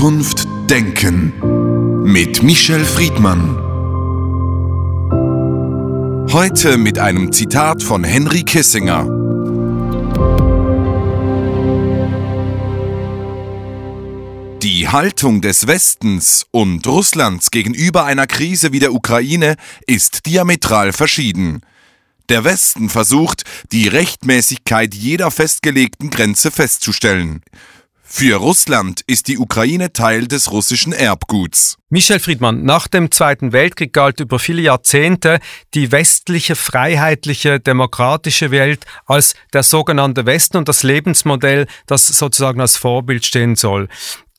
Zukunft denken mit Michel Friedmann. Heute mit einem Zitat von Henry Kissinger. Die Haltung des Westens und Russlands gegenüber einer Krise wie der Ukraine ist diametral verschieden. Der Westen versucht, die Rechtmäßigkeit jeder festgelegten Grenze festzustellen. Für Russland ist die Ukraine Teil des russischen Erbguts. Michel Friedmann, nach dem Zweiten Weltkrieg galt über viele Jahrzehnte die westliche, freiheitliche, demokratische Welt als der sogenannte Westen und das Lebensmodell, das sozusagen als Vorbild stehen soll.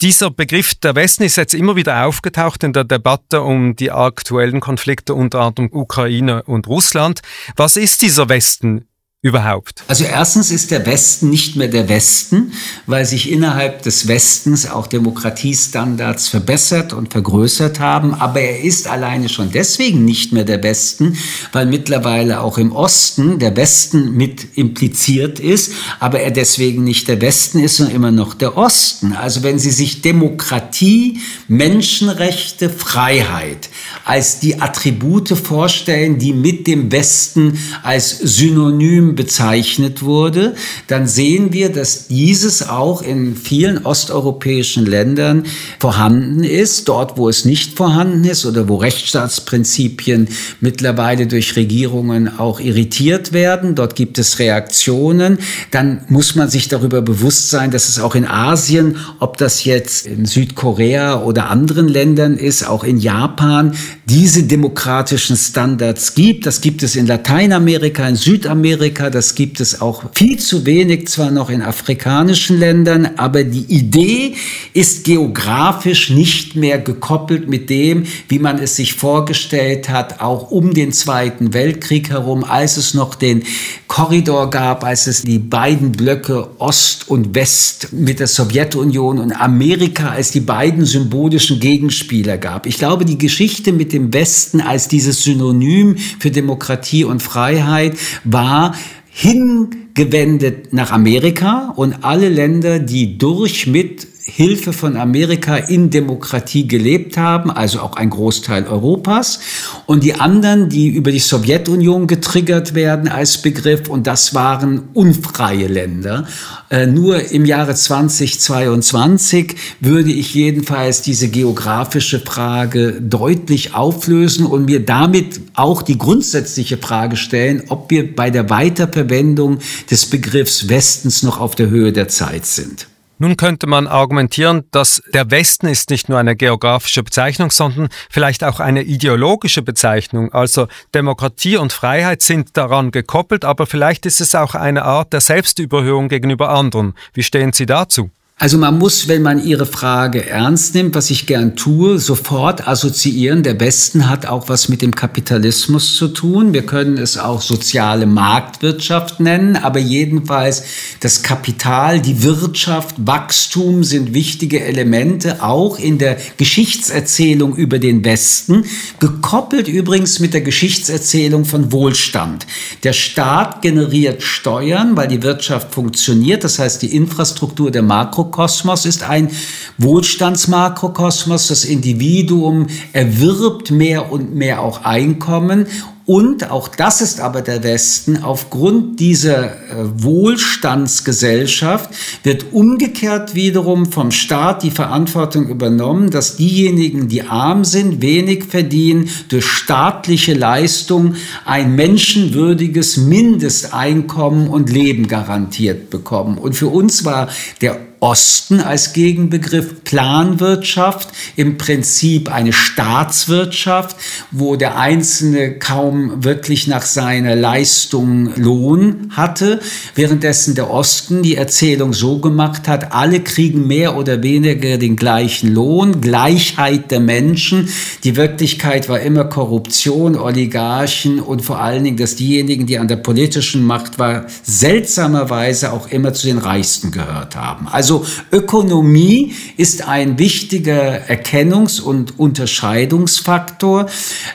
Dieser Begriff der Westen ist jetzt immer wieder aufgetaucht in der Debatte um die aktuellen Konflikte unter anderem Ukraine und Russland. Was ist dieser Westen? Überhaupt? Also erstens ist der Westen nicht mehr der Westen, weil sich innerhalb des Westens auch Demokratiestandards verbessert und vergrößert haben. Aber er ist alleine schon deswegen nicht mehr der Westen, weil mittlerweile auch im Osten der Westen mit impliziert ist, aber er deswegen nicht der Westen ist, sondern immer noch der Osten. Also wenn Sie sich Demokratie, Menschenrechte, Freiheit als die Attribute vorstellen, die mit dem Westen als Synonym bezeichnet wurde, dann sehen wir, dass dieses auch in vielen osteuropäischen Ländern vorhanden ist. Dort, wo es nicht vorhanden ist oder wo Rechtsstaatsprinzipien mittlerweile durch Regierungen auch irritiert werden, dort gibt es Reaktionen, dann muss man sich darüber bewusst sein, dass es auch in Asien, ob das jetzt in Südkorea oder anderen Ländern ist, auch in Japan, diese demokratischen Standards gibt. Das gibt es in Lateinamerika, in Südamerika, Afrika, das gibt es auch viel zu wenig, zwar noch in afrikanischen Ländern, aber die Idee ist geografisch nicht mehr gekoppelt mit dem, wie man es sich vorgestellt hat, auch um den Zweiten Weltkrieg herum, als es noch den Korridor gab, als es die beiden Blöcke Ost und West mit der Sowjetunion und Amerika als die beiden symbolischen Gegenspieler gab. Ich glaube, die Geschichte mit dem Westen als dieses Synonym für Demokratie und Freiheit war hingewendet nach Amerika und alle Länder, die durch mit Hilfe von Amerika in Demokratie gelebt haben, also auch ein Großteil Europas. Und die anderen, die über die Sowjetunion getriggert werden als Begriff, und das waren unfreie Länder. Äh, nur im Jahre 2022 würde ich jedenfalls diese geografische Frage deutlich auflösen und mir damit auch die grundsätzliche Frage stellen, ob wir bei der Weiterverwendung des Begriffs Westens noch auf der Höhe der Zeit sind. Nun könnte man argumentieren, dass der Westen ist nicht nur eine geografische Bezeichnung, sondern vielleicht auch eine ideologische Bezeichnung. Also Demokratie und Freiheit sind daran gekoppelt, aber vielleicht ist es auch eine Art der Selbstüberhöhung gegenüber anderen. Wie stehen Sie dazu? Also man muss, wenn man Ihre Frage ernst nimmt, was ich gern tue, sofort assoziieren, der Westen hat auch was mit dem Kapitalismus zu tun. Wir können es auch soziale Marktwirtschaft nennen, aber jedenfalls das Kapital, die Wirtschaft, Wachstum sind wichtige Elemente auch in der Geschichtserzählung über den Westen, gekoppelt übrigens mit der Geschichtserzählung von Wohlstand. Der Staat generiert Steuern, weil die Wirtschaft funktioniert, das heißt die Infrastruktur der Makro Mikrokosmos ist ein Wohlstandsmakrokosmos. Das Individuum erwirbt mehr und mehr auch Einkommen und auch das ist aber der Westen, aufgrund dieser äh, Wohlstandsgesellschaft wird umgekehrt wiederum vom Staat die Verantwortung übernommen, dass diejenigen, die arm sind, wenig verdienen, durch staatliche Leistung ein menschenwürdiges Mindesteinkommen und Leben garantiert bekommen. Und für uns war der Osten als Gegenbegriff Planwirtschaft, im Prinzip eine Staatswirtschaft, wo der Einzelne kaum wirklich nach seiner Leistung Lohn hatte, währenddessen der Osten die Erzählung so gemacht hat, alle kriegen mehr oder weniger den gleichen Lohn, Gleichheit der Menschen. Die Wirklichkeit war immer Korruption, Oligarchen und vor allen Dingen, dass diejenigen, die an der politischen Macht waren, seltsamerweise auch immer zu den Reichsten gehört haben. Also Ökonomie ist ein wichtiger Erkennungs- und Unterscheidungsfaktor,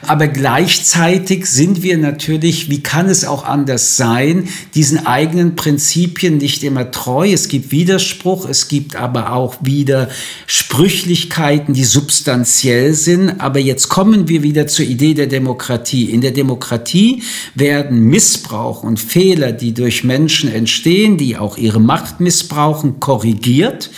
aber gleichzeitig Sind wir natürlich, wie kann es auch anders sein, diesen eigenen Prinzipien nicht immer treu. Es gibt Widerspruch, es gibt aber auch wieder Sprüchlichkeiten, die substanziell sind. Aber jetzt kommen wir wieder zur Idee der Demokratie. In der Demokratie werden Missbrauch und Fehler, die durch Menschen entstehen, die auch ihre Macht missbrauchen, korrigiert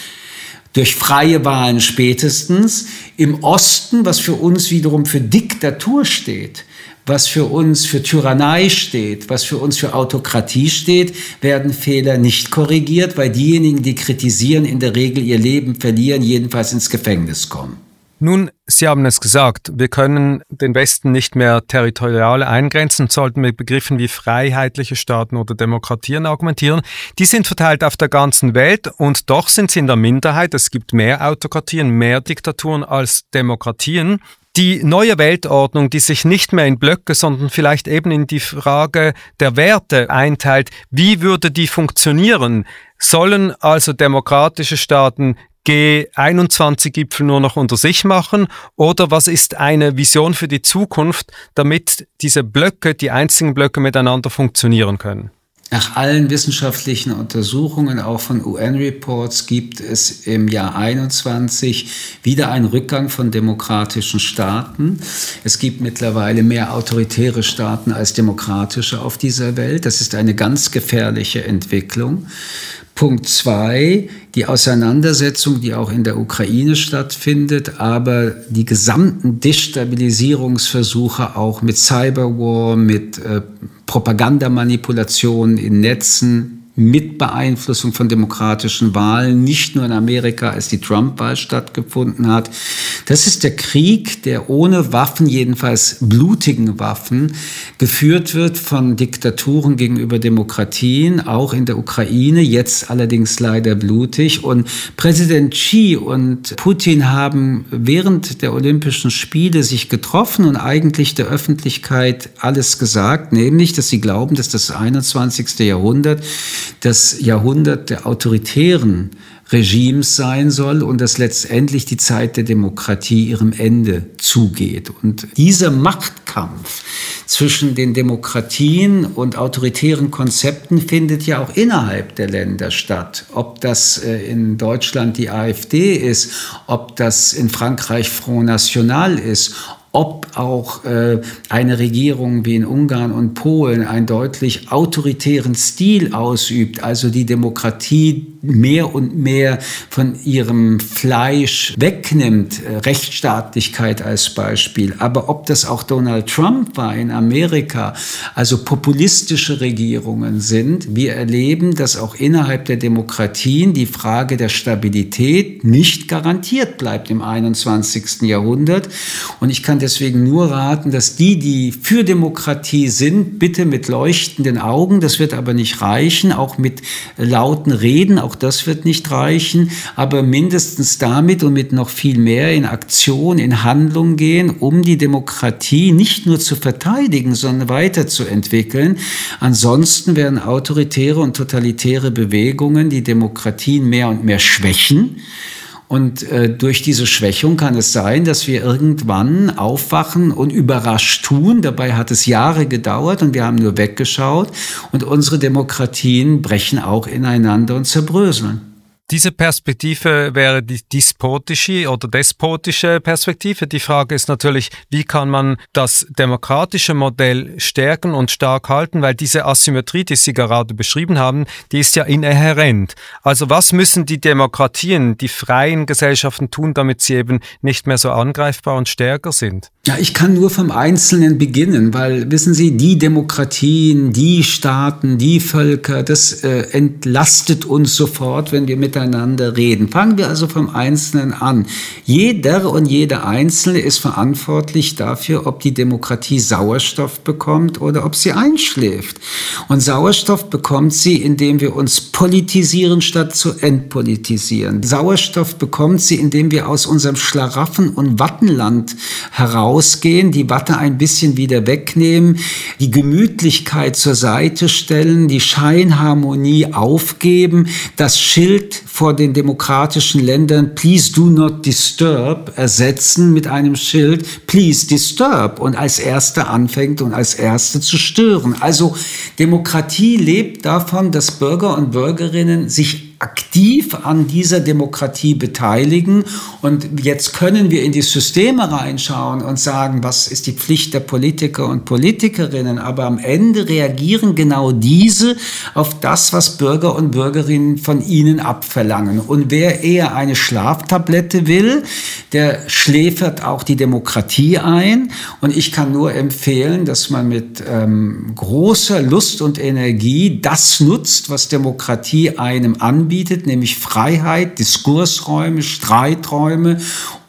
durch freie Wahlen spätestens. Im Osten, was für uns wiederum für Diktatur steht, was für uns für Tyrannei steht, was für uns für Autokratie steht, werden Fehler nicht korrigiert, weil diejenigen, die kritisieren, in der Regel ihr Leben verlieren, jedenfalls ins Gefängnis kommen. Nun, Sie haben es gesagt, wir können den Westen nicht mehr territorial eingrenzen sollten mit Begriffen wie freiheitliche Staaten oder Demokratien argumentieren. Die sind verteilt auf der ganzen Welt und doch sind sie in der Minderheit. Es gibt mehr Autokratien, mehr Diktaturen als Demokratien. Die neue Weltordnung, die sich nicht mehr in Blöcke, sondern vielleicht eben in die Frage der Werte einteilt, wie würde die funktionieren? Sollen also demokratische Staaten G21-Gipfel nur noch unter sich machen? Oder was ist eine Vision für die Zukunft, damit diese Blöcke, die einzigen Blöcke miteinander funktionieren können? Nach allen wissenschaftlichen Untersuchungen, auch von UN-Reports, gibt es im Jahr 21 wieder einen Rückgang von demokratischen Staaten. Es gibt mittlerweile mehr autoritäre Staaten als demokratische auf dieser Welt. Das ist eine ganz gefährliche Entwicklung. Punkt zwei, die Auseinandersetzung, die auch in der Ukraine stattfindet, aber die gesamten Destabilisierungsversuche auch mit Cyberwar, mit äh, Propagandamanipulationen in Netzen, mit Beeinflussung von demokratischen Wahlen, nicht nur in Amerika, als die Trump-Wahl stattgefunden hat. Das ist der Krieg, der ohne Waffen, jedenfalls blutigen Waffen, geführt wird von Diktaturen gegenüber Demokratien, auch in der Ukraine, jetzt allerdings leider blutig. Und Präsident Xi und Putin haben während der Olympischen Spiele sich getroffen und eigentlich der Öffentlichkeit alles gesagt, nämlich, dass sie glauben, dass das 21. Jahrhundert das Jahrhundert der autoritären Regimes sein soll und dass letztendlich die Zeit der Demokratie ihrem Ende zugeht. Und dieser Machtkampf zwischen den Demokratien und autoritären Konzepten findet ja auch innerhalb der Länder statt. Ob das äh, in Deutschland die AfD ist, ob das in Frankreich Front National ist, ob auch äh, eine Regierung wie in Ungarn und Polen einen deutlich autoritären Stil ausübt, also die Demokratie mehr und mehr von ihrem Fleisch wegnimmt, äh, Rechtsstaatlichkeit als Beispiel. Aber ob das auch Donald Trump war in Amerika, also populistische Regierungen sind, wir erleben, dass auch innerhalb der Demokratien die Frage der Stabilität nicht garantiert bleibt im 21. Jahrhundert. Und ich kann deswegen nur raten, dass die, die für Demokratie sind, bitte mit leuchtenden Augen, das wird aber nicht reichen, auch mit lauten Reden, auch das wird nicht reichen, aber mindestens damit und mit noch viel mehr in Aktion, in Handlung gehen, um die Demokratie nicht nur zu verteidigen, sondern weiterzuentwickeln. Ansonsten werden autoritäre und totalitäre Bewegungen die Demokratien mehr und mehr schwächen. Und äh, durch diese Schwächung kann es sein, dass wir irgendwann aufwachen und überrascht tun. Dabei hat es Jahre gedauert und wir haben nur weggeschaut. Und unsere Demokratien brechen auch ineinander und zerbröseln. Diese Perspektive wäre die despotische oder despotische Perspektive. Die Frage ist natürlich, wie kann man das demokratische Modell stärken und stark halten, weil diese Asymmetrie, die Sie gerade beschrieben haben, die ist ja inhärent. Also was müssen die Demokratien, die freien Gesellschaften tun, damit sie eben nicht mehr so angreifbar und stärker sind? Ja, ich kann nur vom Einzelnen beginnen, weil wissen Sie, die Demokratien, die Staaten, die Völker, das äh, entlastet uns sofort, wenn wir miteinander reden. Fangen wir also vom Einzelnen an. Jeder und jede Einzelne ist verantwortlich dafür, ob die Demokratie Sauerstoff bekommt oder ob sie einschläft. Und Sauerstoff bekommt sie, indem wir uns politisieren statt zu entpolitisieren. Sauerstoff bekommt sie, indem wir aus unserem Schlaraffen- und Wattenland heraus rausgehen, die Watte ein bisschen wieder wegnehmen, die Gemütlichkeit zur Seite stellen, die Scheinharmonie aufgeben, das Schild vor den demokratischen Ländern Please do not disturb ersetzen mit einem Schild Please disturb und als Erste anfängt und als Erste zu stören. Also Demokratie lebt davon, dass Bürger und Bürgerinnen sich aktiv an dieser Demokratie beteiligen. Und jetzt können wir in die Systeme reinschauen und sagen, was ist die Pflicht der Politiker und Politikerinnen. Aber am Ende reagieren genau diese auf das, was Bürger und Bürgerinnen von ihnen abverlangen. Und wer eher eine Schlaftablette will, der schläfert auch die Demokratie ein. Und ich kann nur empfehlen, dass man mit ähm, großer Lust und Energie das nutzt, was Demokratie einem anbietet anbietet, nämlich Freiheit, Diskursräume, Streiträume,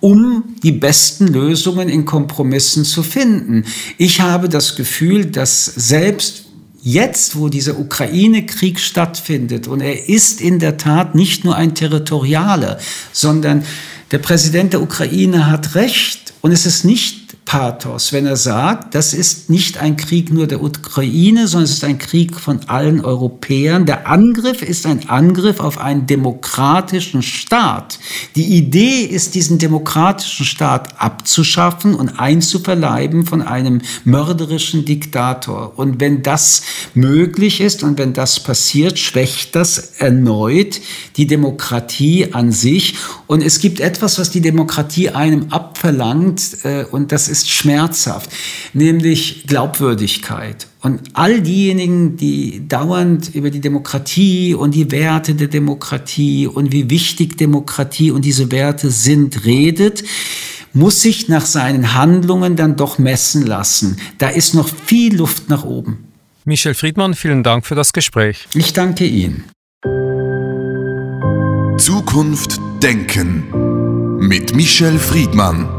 um die besten Lösungen in Kompromissen zu finden. Ich habe das Gefühl, dass selbst Jetzt, wo dieser Ukraine-Krieg stattfindet, und er ist in der Tat nicht nur ein territorialer, sondern der Präsident der Ukraine hat recht, und es ist nicht Pathos, wenn er sagt, das ist nicht ein Krieg nur der Ukraine, sondern es ist ein Krieg von allen Europäern. Der Angriff ist ein Angriff auf einen demokratischen Staat. Die Idee ist, diesen demokratischen Staat abzuschaffen und einzuverleiben von einem mörderischen Diktator. Und wenn das möglich ist und wenn das passiert, schwächt das erneut die Demokratie an sich. Und es gibt etwas, was die Demokratie einem abverlangt, äh, und das ist ist schmerzhaft, nämlich Glaubwürdigkeit. Und all diejenigen, die dauernd über die Demokratie und die Werte der Demokratie und wie wichtig Demokratie und diese Werte sind, redet, muss sich nach seinen Handlungen dann doch messen lassen. Da ist noch viel Luft nach oben. Michel Friedmann, vielen Dank für das Gespräch. Ich danke Ihnen. Zukunft Denken mit Michel Friedmann.